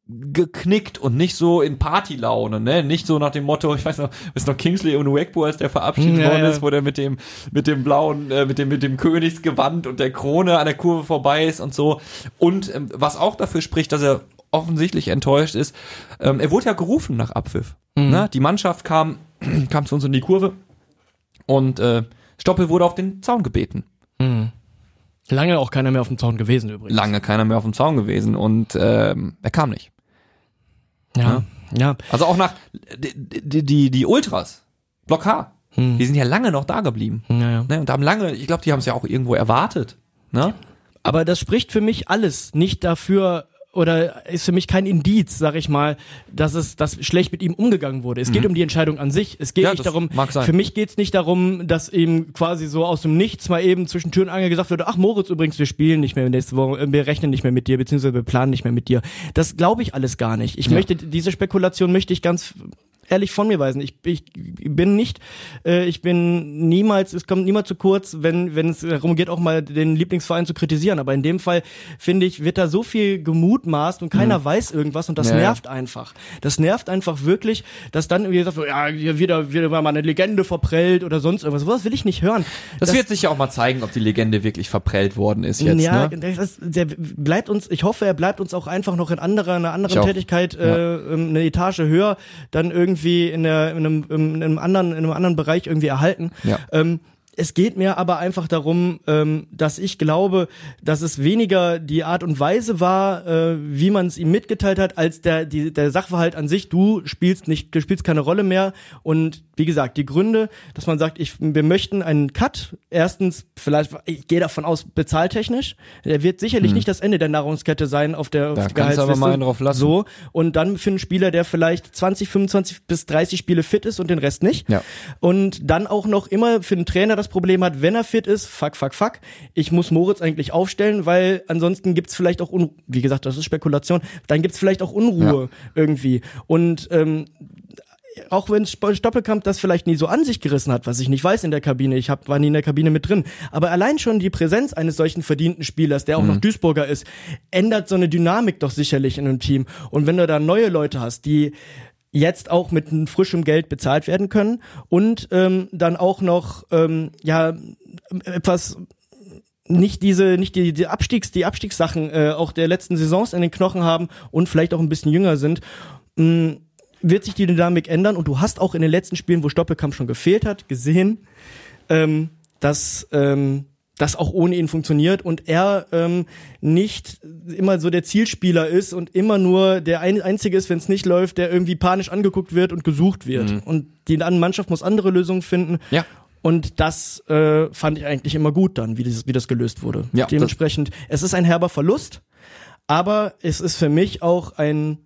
C: geknickt und nicht so in Partylaune, ne? Nicht so nach dem Motto, <laughs> ich weiß noch, ist noch Kingsley und Wegbo, als der verabschiedet
D: Ja,
C: worden ist, wo der mit dem mit dem blauen, äh, mit dem mit dem Königsgewand und der Krone an der Kurve vorbei ist und so. Und ähm, was auch dafür spricht, dass er offensichtlich enttäuscht ist, ähm, er wurde ja gerufen nach Abpfiff. Ne? Die Mannschaft kam <clears throat> kam zu uns in die Kurve und äh, Stoppel wurde auf den Zaun gebeten.
D: Lange auch keiner mehr auf dem Zaun gewesen übrigens.
C: Lange keiner mehr auf dem Zaun gewesen und ähm, er kam nicht.
D: Ja. Ja.
C: Also auch nach die, die, die, Ultras, Block H, die sind ja lange noch da geblieben.
D: Ja, ja.
C: Ne? Und haben lange, ich glaube, die haben es ja auch irgendwo erwartet. Ne?
D: Aber das spricht für mich alles nicht dafür oder ist für mich kein Indiz, sag ich mal, dass es dass schlecht mit ihm umgegangen wurde. Es geht um die Entscheidung an sich. Es geht
C: Mhm. Ja,
D: nicht darum, für mich geht es nicht darum, dass ihm quasi so aus dem Nichts mal eben zwischen Tür und Angel gesagt wird, ach Moritz übrigens, wir spielen nicht mehr nächste Woche, äh, wir rechnen nicht mehr mit dir, beziehungsweise wir planen nicht mehr mit dir. Das glaube ich alles gar nicht. Ich
C: Ja.
D: möchte, diese Spekulation möchte ich ganz ehrlich von mir weisen. Ich, ich bin nicht, äh, ich bin niemals, es kommt niemals zu kurz, wenn wenn es darum geht, auch mal den Lieblingsverein zu kritisieren. Aber in dem Fall finde ich, wird da so viel gemutmaßt und keiner weiß irgendwas und das
C: Mhm. Ja, ja.
D: nervt einfach. Das nervt einfach wirklich, dass dann irgendwie gesagt wird, ja, hier wieder wieder mal eine Legende verprellt oder sonst irgendwas. Was will ich nicht hören.
C: Das, wird sich ja auch mal zeigen, ob die Legende wirklich verprellt worden ist jetzt.
D: ja,
C: ne?
D: das, der bleibt uns, ich hoffe, er bleibt uns auch einfach noch in anderer, einer anderen. Tätigkeit, äh, ähm, eine Etage höher, dann irgendwie in, der, in, einem, in einem anderen, in einem anderen Bereich irgendwie erhalten.
C: Ja.
D: Ähm, es geht mir aber einfach darum, ähm, dass ich glaube, dass es weniger die Art und Weise war, äh, wie man es ihm mitgeteilt hat, als der, die, der Sachverhalt an sich. Du spielst nicht, du spielst keine Rolle mehr. Und wie gesagt, die Gründe, dass man sagt, ich, wir möchten einen Cut. Erstens, vielleicht, ich gehe davon aus, bezahltechnisch. Der wird sicherlich nicht das Ende der Nahrungskette sein auf der, auf
C: Hm. Da
D: der
C: kannst aber mal einen drauf lassen.
D: So. Und dann für einen Spieler, der vielleicht 20, 25 bis 30 Spiele fit ist und den Rest nicht.
C: Ja.
D: Und dann auch noch immer für den Trainer das Problem hat, wenn er fit ist, fuck, fuck, fuck, ich muss Moritz eigentlich aufstellen, weil ansonsten gibt's vielleicht auch Unruhe. Wie gesagt, das ist Spekulation. Dann gibt's vielleicht auch Unruhe irgendwie. Und ähm, auch wenn Stoppelkamp das vielleicht nie so an sich gerissen hat, was ich nicht weiß in der Kabine, ich hab, war nie in der Kabine mit drin, aber allein schon die Präsenz eines solchen verdienten Spielers, der auch noch Duisburger ist, ändert so eine Dynamik doch sicherlich in einem Team. Und wenn du da neue Leute hast, die jetzt auch mit frischem Geld bezahlt werden können und ähm, dann auch noch ähm, ja etwas nicht diese nicht die, die Abstiegs die Abstiegssachen äh, auch der letzten Saisons in den Knochen haben und vielleicht auch ein bisschen jünger sind. Mh, wird sich die Dynamik ändern? Und du hast auch in den letzten Spielen, wo Stoppelkampf schon gefehlt hat, gesehen, ähm, dass ähm, das auch ohne ihn funktioniert und er ähm, nicht immer so der Zielspieler ist und immer nur der ein, Einzige ist, wenn es nicht läuft, der irgendwie panisch angeguckt wird und gesucht wird. Und die andere Mannschaft muss andere Lösungen finden.
C: Ja.
D: Und das äh, fand ich eigentlich immer gut dann, wie das, wie das gelöst wurde.
C: Ja,
D: Dementsprechend, es ist ein herber Verlust, aber es ist für mich auch ein,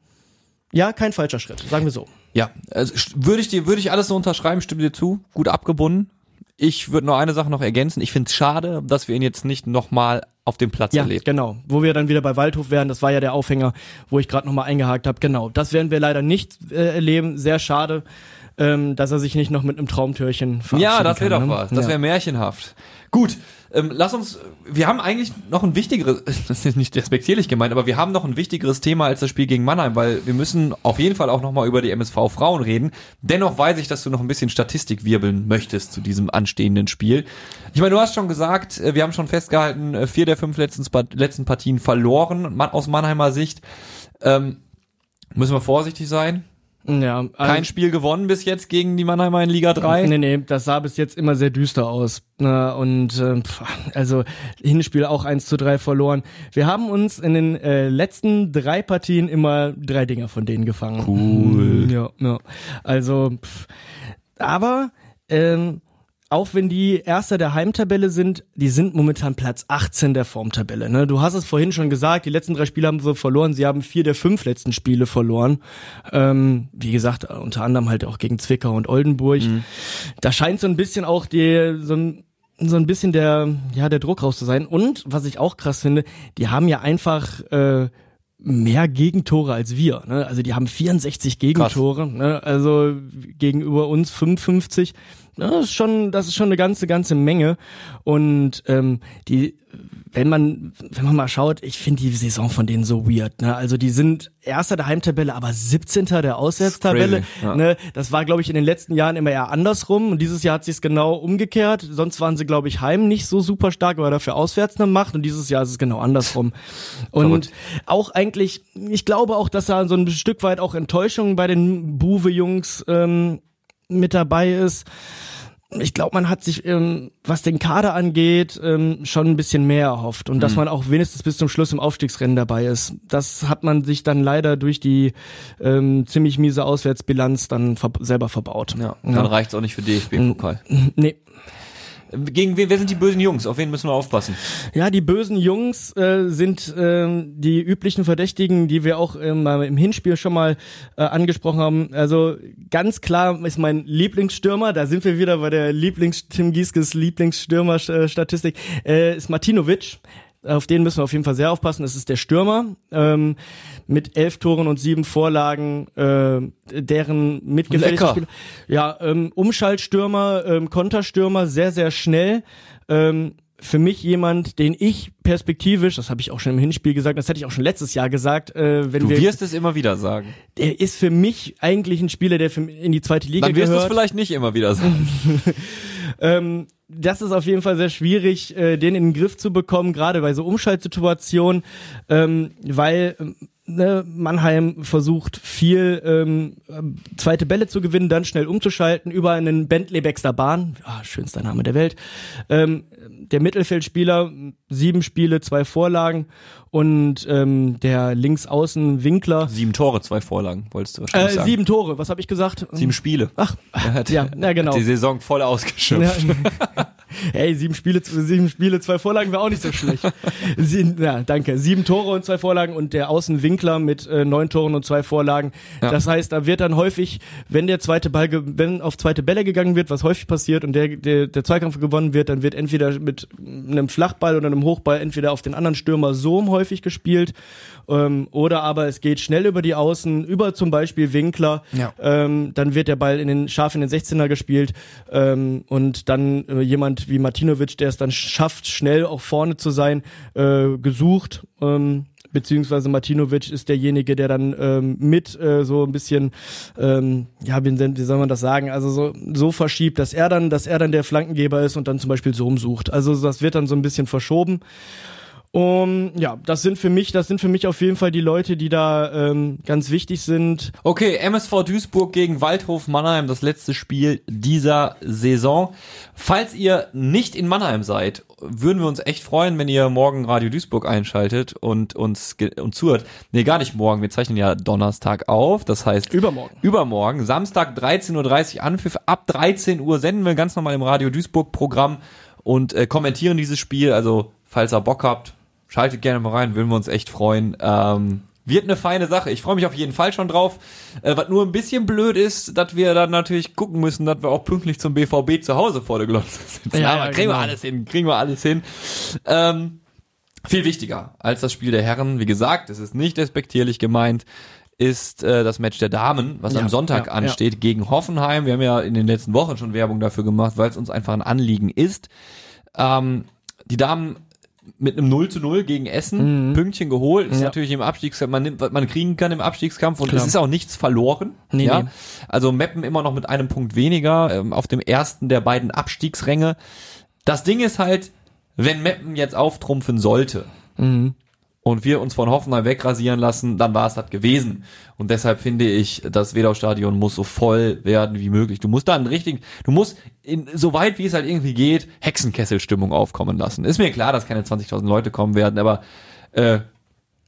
D: ja, kein falscher Schritt, sagen wir so.
C: Ja, also würde ich dir, würde ich alles so unterschreiben, stimme dir zu, gut abgebunden. Ich würde nur eine Sache noch ergänzen. Ich finde es schade, dass wir ihn jetzt nicht nochmal auf dem Platz
D: Ja,
C: erleben.
D: genau. Wo wir dann wieder bei Waldhof wären, das war ja der Aufhänger, wo ich gerade nochmal eingehakt habe. Genau, das werden wir leider nicht äh, erleben. Sehr schade, ähm, dass er sich nicht noch mit einem Traumtürchen verabschieden
C: Ja, das wäre doch
D: ne?
C: was. Das
D: ja.
C: wäre märchenhaft. Gut, ähm, lass uns, wir haben eigentlich noch ein wichtigeres, <laughs> das ist nicht respektierlich gemeint, aber wir haben noch ein wichtigeres Thema als das Spiel gegen Mannheim, weil wir müssen auf jeden Fall auch nochmal über die MSV Frauen reden. Dennoch weiß ich, dass du noch ein bisschen Statistik wirbeln möchtest zu diesem anstehenden Spiel. Ich meine, du hast schon gesagt, äh, wir haben schon festgehalten, äh, vier der fünf letzten, letzten Partien verloren, aus Mannheimer Sicht. Ähm, müssen wir vorsichtig sein?
D: Ja, also,
C: Kein Spiel gewonnen bis jetzt gegen die Mannheimer in Liga 3.
D: Nee, nee, das sah bis jetzt immer sehr düster aus. Ne? Und ähm, pf, also Hinspiel auch 1 zu 3 verloren. Wir haben uns in den äh, letzten drei Partien immer drei Dinger von denen gefangen. Cool. Ja, ja. Also, pf, aber ähm, auch wenn die Erster der Heimtabelle sind, die sind momentan Platz 18 der Formtabelle. Ne? Du hast es vorhin schon gesagt, die letzten drei Spiele haben sie verloren. Sie haben vier der fünf letzten Spiele verloren. Ähm, wie gesagt, unter anderem halt auch gegen Zwickau und Oldenburg. Da scheint so ein bisschen auch die, so ein so ein bisschen der, ja, der Druck raus zu sein. Und was ich auch krass finde, die haben ja einfach äh, mehr Gegentore als wir. Ne? Also die haben 64 Gegentore, ne? also gegenüber uns 55. Das ist schon, das ist schon eine ganze, ganze Menge. Und ähm, die, wenn man, wenn man mal schaut, ich finde die Saison von denen so weird. Ne? Also die sind erster der Heimtabelle, aber 17. der Auswärtstabelle.
C: Crazy, ja.
D: Ne? Das war, glaube ich, in den letzten Jahren immer eher andersrum. Und dieses Jahr hat sich genau umgekehrt. Sonst waren sie, glaube ich, heim nicht so super stark, aber dafür auswärts eine Macht. Und dieses Jahr ist es genau andersrum. Und auch eigentlich, ich glaube auch, dass da so ein Stück weit auch Enttäuschung bei den Buwe-Jungs ähm, mit dabei ist. Ich glaube, man hat sich, ähm, was den Kader angeht, ähm, schon ein bisschen mehr erhofft und
C: Mhm.
D: dass man auch wenigstens bis zum Schluss im Aufstiegsrennen dabei ist. Das hat man sich dann leider durch die ähm, ziemlich miese Auswärtsbilanz dann ver selber verbaut.
C: Ja, dann reicht's auch nicht für DFB-Pokal.
D: Nee.
C: Gegen wen, wer sind die bösen Jungs? Auf wen müssen wir aufpassen?
D: Ja, die bösen Jungs äh, sind ähm, die üblichen Verdächtigen, die wir auch ähm, mal im Hinspiel schon mal äh, angesprochen haben. Also ganz klar ist mein Lieblingsstürmer, da sind wir wieder bei der Lieblings Tim Gieskes Lieblingsstürmer-Statistik, äh, ist Martinovic. Auf den müssen wir auf jeden Fall sehr aufpassen. Das ist der Stürmer ähm, mit elf Toren und sieben Vorlagen, äh, deren mitgefährlichste
C: Lecker.
D: Spieler. Ja, ähm, Umschaltstürmer, ähm, Konterstürmer, sehr, sehr schnell. Ähm, für mich jemand, den ich perspektivisch, das habe ich auch schon im Hinspiel gesagt, das hätte ich auch schon letztes Jahr gesagt, äh, wenn
C: Du
D: wir,
C: wirst es immer wieder sagen.
D: der ist für mich eigentlich ein Spieler, der für, in die zweite Liga
C: Dann wirst du es
D: gehört.
C: vielleicht nicht immer wieder sagen. <laughs>
D: Ähm, das ist auf jeden Fall sehr schwierig, äh, den in den Griff zu bekommen, gerade bei so Umschaltsituationen, ähm, weil ähm, ne, Mannheim versucht viel ähm, zweite Bälle zu gewinnen, dann schnell umzuschalten über einen Bentley Baxter Bahn, ah, schönster Name der Welt. Ähm, der Mittelfeldspieler, sieben Spiele, zwei Vorlagen und ähm, der Linksaußen Winkler,
C: Sieben Tore, zwei Vorlagen, wolltest du wahrscheinlich
D: äh,
C: sagen.
D: sieben Tore, was habe ich gesagt?
C: Sieben Spiele.
D: Ach,
C: Er hat,
D: ja, ja, genau.
C: hat die Saison voll ausgeschöpft.
D: Ja. <laughs> Ey, sieben Spiele, sieben Spiele, zwei Vorlagen wäre auch nicht so schlecht. <laughs> Sie, ja, danke. Sieben Tore und zwei Vorlagen und der Außenwinkler mit äh, neun Toren und zwei Vorlagen.
C: Ja.
D: Das heißt, da wird dann häufig, wenn der zweite Ball, wenn auf zweite Bälle gegangen wird, was häufig passiert und der, der, der Zweikampf gewonnen wird, dann wird entweder mit einem Flachball oder einem Hochball entweder auf den anderen Stürmer so häufig gespielt ähm, oder aber es geht schnell über die Außen, über zum Beispiel Winkler.
C: Ja.
D: Ähm, dann wird der Ball in den scharf in den 16er gespielt ähm, und dann äh, jemand wie Martinovic, der es dann schafft, schnell auch vorne zu sein, äh, gesucht. Ähm, beziehungsweise Martinovic ist derjenige, der dann ähm, mit äh, so ein bisschen, ähm, ja, wie, soll man das sagen, also so, so verschiebt, dass er dann, dass er dann der Flankengeber ist und dann zum Beispiel so umsucht. Also das wird dann so ein bisschen verschoben. Um, ja, das sind für mich, das sind für mich auf jeden Fall die Leute, die da ähm, ganz wichtig sind.
C: Okay, MSV Duisburg gegen Waldhof Mannheim, das letzte Spiel dieser Saison. Falls ihr nicht in Mannheim seid, würden wir uns echt freuen, wenn ihr morgen Radio Duisburg einschaltet und uns uns zuhört. Nee, gar nicht morgen, wir zeichnen ja Donnerstag auf, das heißt
D: Übermorgen.
C: Übermorgen, Samstag 13.30 Uhr Anpfiff, ab 13 Uhr senden wir ganz normal im Radio Duisburg Programm und äh, kommentieren dieses Spiel, also falls ihr Bock habt, schaltet gerne mal rein, würden wir uns echt freuen. Ähm, wird eine feine Sache. Ich freue mich auf jeden Fall schon drauf. Äh, was nur ein bisschen blöd ist, dass wir dann natürlich gucken müssen, dass wir auch pünktlich zum BVB zu Hause vor der Glotze sitzen.
D: Ja,
C: Aber
D: ja,
C: kriegen wir
D: genau.
C: alles hin, kriegen wir alles hin. Ähm, viel wichtiger als das Spiel der Herren, wie gesagt, es ist nicht respektierlich gemeint, ist äh, das Match der Damen, was
D: Ja,
C: am Sonntag
D: ja,
C: ansteht, gegen Hoffenheim. Wir haben ja in den letzten Wochen schon Werbung dafür gemacht, weil es uns einfach ein Anliegen ist. Ähm, die Damen mit einem 0 zu 0 gegen Essen, Pünktchen geholt, ist
D: Mhm. Ja.
C: natürlich im Abstiegskampf, man nimmt, was man kriegen kann im Abstiegskampf und
D: Klar.
C: es ist auch nichts verloren.
D: Nee,
C: ja?
D: nee.
C: Also Meppen immer noch mit einem Punkt weniger ähm, auf dem ersten der beiden Abstiegsränge. Das Ding ist halt, wenn Meppen jetzt auftrumpfen sollte
D: Mhm.
C: Und wir uns von Hoffenheim wegrasieren lassen, dann war es das gewesen. Und deshalb finde ich, das Wedau-Stadion muss so voll werden wie möglich. Du musst da einen richtigen, du musst in, so weit wie es halt irgendwie geht, Hexenkesselstimmung aufkommen lassen. Ist mir klar, dass keine 20.000 Leute kommen werden, aber äh,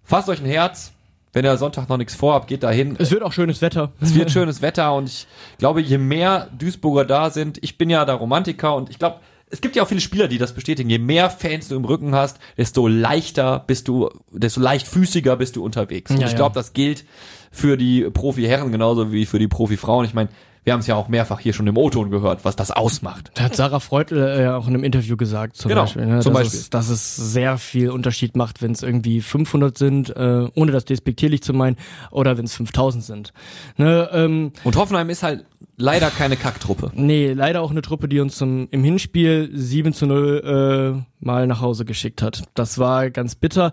C: fasst euch ein Herz. Wenn ihr Sonntag noch nichts vorhabt, geht dahin.
D: Es wird auch schönes Wetter.
C: Es wird <laughs> schönes Wetter und ich glaube, je mehr Duisburger da sind, ich bin ja der Romantiker und ich glaube, es gibt ja auch viele Spieler, die das bestätigen. Je mehr Fans du im Rücken hast, desto leichter bist du, desto leichtfüßiger bist du unterwegs. und
D: Ja,
C: ich
D: ja.
C: glaube, das gilt für die Profi-Herren genauso wie für die Profi-Frauen. Ich meine, wir haben es ja auch mehrfach hier schon im O-Ton gehört, was das ausmacht.
D: Da hat Sarah Freudl äh, ja auch in einem Interview gesagt, zum
C: Genau,
D: Beispiel, ne,
C: zum
D: dass,
C: Beispiel.
D: Es, dass es sehr viel Unterschied macht, wenn es irgendwie 500 sind, äh, ohne das despektierlich zu meinen, oder wenn es 5000 sind. Ne, ähm,
C: Und Hoffenheim ist halt leider keine Kacktruppe.
D: Nee, leider auch eine Truppe, die uns zum, im Hinspiel 7 zu 0 äh, mal nach Hause geschickt hat. Das war ganz bitter.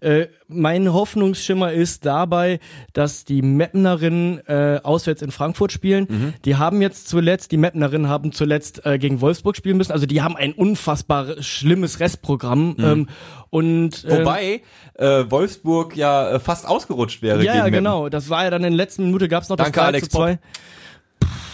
D: Äh, mein Hoffnungsschimmer ist dabei, dass die Meppnerinnen äh, auswärts in Frankfurt spielen.
C: Mhm.
D: Die haben jetzt zuletzt, die Meppnerinnen haben zuletzt äh, gegen Wolfsburg spielen müssen. Also die haben ein unfassbar schlimmes Restprogramm. Ähm, und äh,
C: Mhm. Wobei äh, Wolfsburg ja äh, fast ausgerutscht wäre
D: ja,
C: gegen
D: ja, genau. Das war ja dann in der letzten Minute gab's noch
C: Danke,
D: das 3
C: Alex
D: zu 2.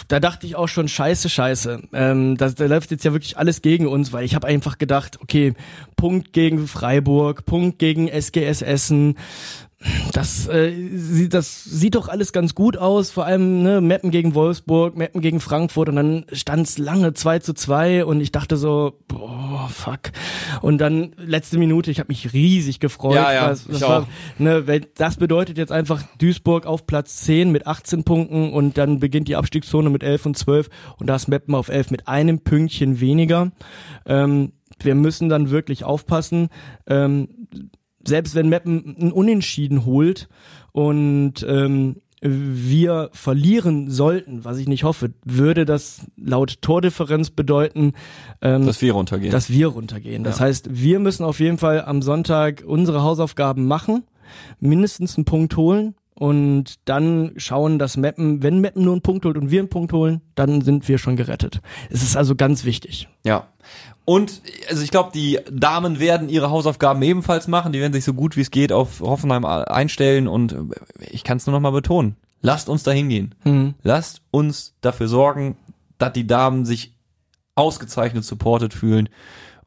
D: Da dachte ich auch schon, scheiße, scheiße. Ähm, das, da läuft jetzt ja wirklich alles gegen uns, weil ich habe einfach gedacht, okay, Punkt gegen Freiburg, Punkt gegen SGS Essen. Das, äh, sieht, das sieht doch alles ganz gut aus, vor allem ne, Meppen gegen Wolfsburg, Meppen gegen Frankfurt und dann stand's lange 2 zu 2 und ich dachte so, boah, fuck. Und dann letzte Minute, ich habe mich riesig gefreut.
C: Ja, ja,
D: Das, das war, ne, das bedeutet jetzt einfach Duisburg auf Platz 10 mit 18 Punkten und dann beginnt die Abstiegszone mit 11 und 12 und da ist Meppen auf 11 mit einem Pünktchen weniger. Ähm, wir müssen dann wirklich aufpassen. Ähm, selbst wenn Meppen ein Unentschieden holt und ähm, wir verlieren sollten, was ich nicht hoffe, würde das laut Tordifferenz bedeuten, ähm,
C: Dass wir runtergehen.
D: dass wir runtergehen. Das
C: Ja.
D: heißt, wir müssen auf jeden Fall am Sonntag unsere Hausaufgaben machen, mindestens einen Punkt holen und dann schauen, dass Meppen, wenn Meppen nur einen Punkt holt und wir einen Punkt holen, dann sind wir schon gerettet. Es ist also ganz wichtig.
C: Ja. Und also ich glaube, die Damen werden ihre Hausaufgaben ebenfalls machen. Die werden sich so gut wie es geht auf Hoffenheim einstellen. Und äh, ich kann es nur noch mal betonen. Lasst uns da hingehen.
D: Mhm.
C: Lasst uns dafür sorgen, dass die Damen sich ausgezeichnet supported fühlen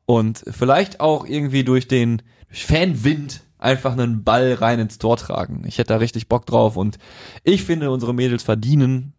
C: und vielleicht auch irgendwie durch den durch Fanwind einfach einen Ball rein ins Tor tragen. Ich hätte da richtig Bock drauf und ich finde, unsere Mädels verdienen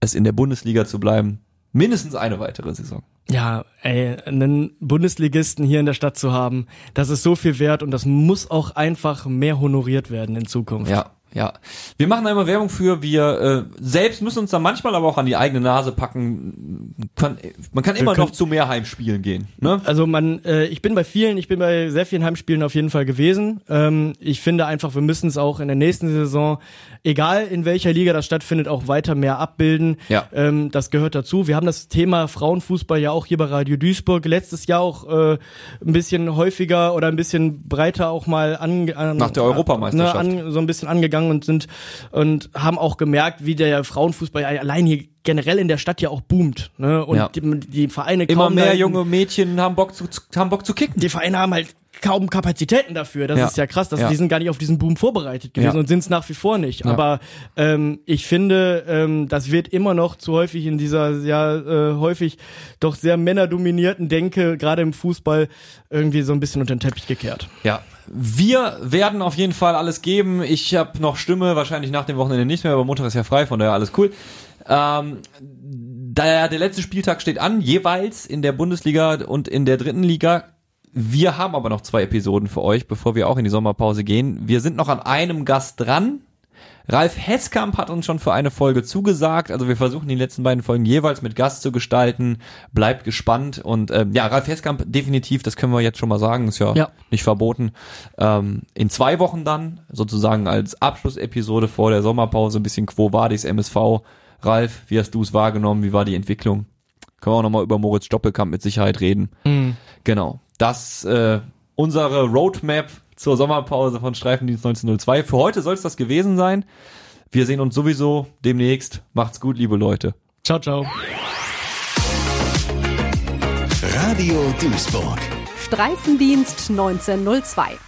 C: es in der Bundesliga zu bleiben. Mindestens eine weitere Saison.
D: Ja, ey, einen Bundesligisten hier in der Stadt zu haben, das ist so viel wert und das muss auch einfach mehr honoriert werden in Zukunft.
C: Ja, ja. Wir machen da immer Werbung für. Wir äh, selbst müssen uns da manchmal aber auch an die eigene Nase packen. Kann, man kann immer noch zu mehr Heimspielen gehen. Ne?
D: Also man, äh, ich bin bei vielen, ich bin bei sehr vielen Heimspielen auf jeden Fall gewesen. Ähm, ich finde einfach, wir müssen es auch in der nächsten Saison, egal in welcher Liga das stattfindet, auch weiter mehr abbilden.
C: Ja.
D: Ähm, das gehört dazu. Wir haben das Thema Frauenfußball ja auch hier bei Radio Duisburg letztes Jahr auch äh, ein bisschen häufiger oder ein bisschen breiter auch mal an, an
C: Nach der Europameisterschaft.
D: Ne, an, so ein bisschen angegangen und sind und haben auch gemerkt, wie der Frauenfußball allein hier generell in der Stadt ja auch boomt. Ne? Und
C: Ja.
D: die, die Vereine
C: Immer
D: kaum
C: mehr
D: da-
C: junge Mädchen haben Bock zu, haben Bock zu kicken.
D: die Vereine haben halt kaum Kapazitäten dafür. Das
C: Ja.
D: ist ja krass, dass
C: Ja.
D: die sind gar nicht auf diesen Boom vorbereitet gewesen
C: Ja.
D: und sind es nach wie vor nicht. Aber ähm, ich finde, ähm, das wird immer noch zu häufig in dieser ja äh, häufig doch sehr männerdominierten Denke, gerade im Fußball, irgendwie so ein bisschen unter den Teppich gekehrt.
C: Ja. Wir werden auf jeden Fall alles geben. Ich habe noch Stimme, wahrscheinlich nach dem Wochenende nicht mehr, aber Montag ist ja frei, von daher alles cool. Ähm, der, der letzte Spieltag steht an, jeweils in der Bundesliga und in der dritten Liga. Wir haben aber noch zwei Episoden für euch, bevor wir auch in die Sommerpause gehen. Wir sind noch an einem Gast dran. Ralf Heskamp hat uns schon für eine Folge zugesagt. Also wir versuchen die letzten beiden Folgen jeweils mit Gast zu gestalten. Bleibt gespannt. Und ähm, ja, Ralf Heskamp definitiv, das können wir jetzt schon mal sagen, ist ja,
D: Ja.
C: nicht verboten. Ähm, in zwei Wochen dann, sozusagen als Abschlussepisode vor der Sommerpause, ein bisschen Quo Vadis MSV. Ralf, wie hast du es wahrgenommen? Wie war die Entwicklung? Können wir auch nochmal über Moritz Doppelkamp mit Sicherheit reden. Genau. Das äh, unsere Roadmap zur Sommerpause von Streifendienst 1902. Für heute soll es das gewesen sein. Wir sehen uns sowieso demnächst. Macht's gut, liebe Leute.
D: Ciao, ciao.
A: Radio Duisburg.
B: Streifendienst 1902.